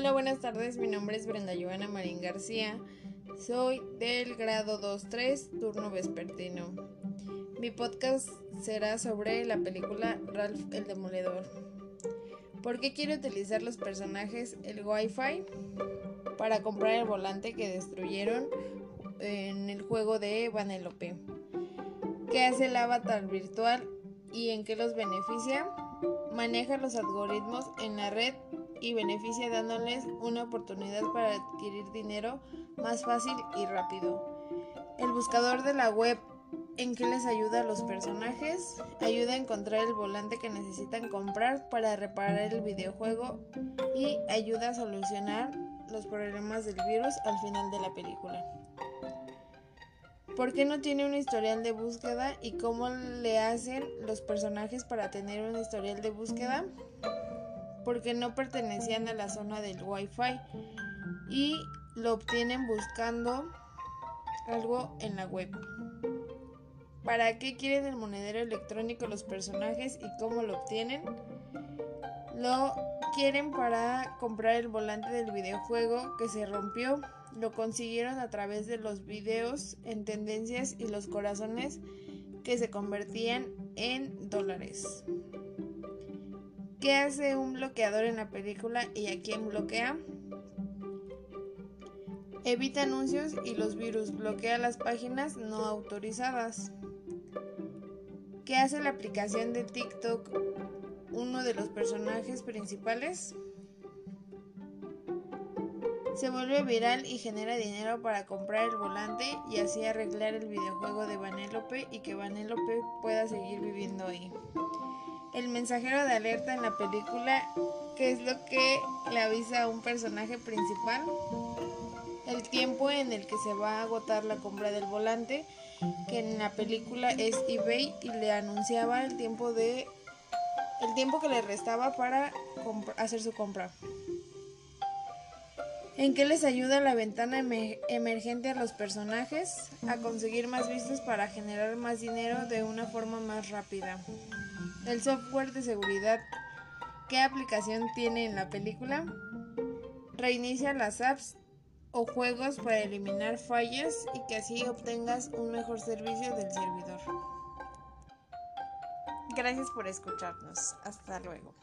Hola, buenas tardes. Mi nombre es Brenda Joana Marín García. Soy del grado 2-3, turno vespertino. Mi podcast será sobre la película Ralph el Demoledor. ¿Por qué quiero utilizar los personajes el Wi-Fi? Para comprar el volante que destruyeron en el juego de Vanellope. ¿Qué hace el avatar virtual y en qué los beneficia? Maneja los algoritmos en la red y beneficia dándoles una oportunidad para adquirir dinero más fácil y rápido. El buscador de la web en qué les ayuda a los personajes, ayuda a encontrar el volante que necesitan comprar para reparar el videojuego y ayuda a solucionar los problemas del virus al final de la película. ¿Por qué no tiene un historial de búsqueda y cómo le hacen los personajes para tener un historial de búsqueda? Porque no pertenecían a la zona del Wi-Fi y lo obtienen buscando algo en la web. ¿Para qué quieren el monedero electrónico los personajes y cómo lo obtienen? Lo quieren para comprar el volante del videojuego que se rompió. Lo consiguieron a través de los videos en tendencias y los corazones que se convertían en dólares. ¿Qué hace un bloqueador en la película y a quién bloquea? Evita anuncios y los virus. Bloquea las páginas no autorizadas. ¿Qué hace la aplicación de TikTok uno de los personajes principales? Se vuelve viral y genera dinero para comprar el volante y así arreglar el videojuego de Vanellope y que Vanellope pueda seguir viviendo ahí. El mensajero de alerta en la película, ¿qué es lo que le avisa a un personaje principal? El tiempo en el que se va a agotar la compra del volante, que en la película es eBay y le anunciaba el tiempo de el tiempo que le restaba para hacer su compra. ¿En qué les ayuda la ventana emergente a los personajes? A conseguir más vistas para generar más dinero de una forma más rápida. El software de seguridad. ¿Qué aplicación tiene en la película? Reinicia las apps o juegos para eliminar fallas y que así obtengas un mejor servicio del servidor. Gracias por escucharnos. Hasta luego.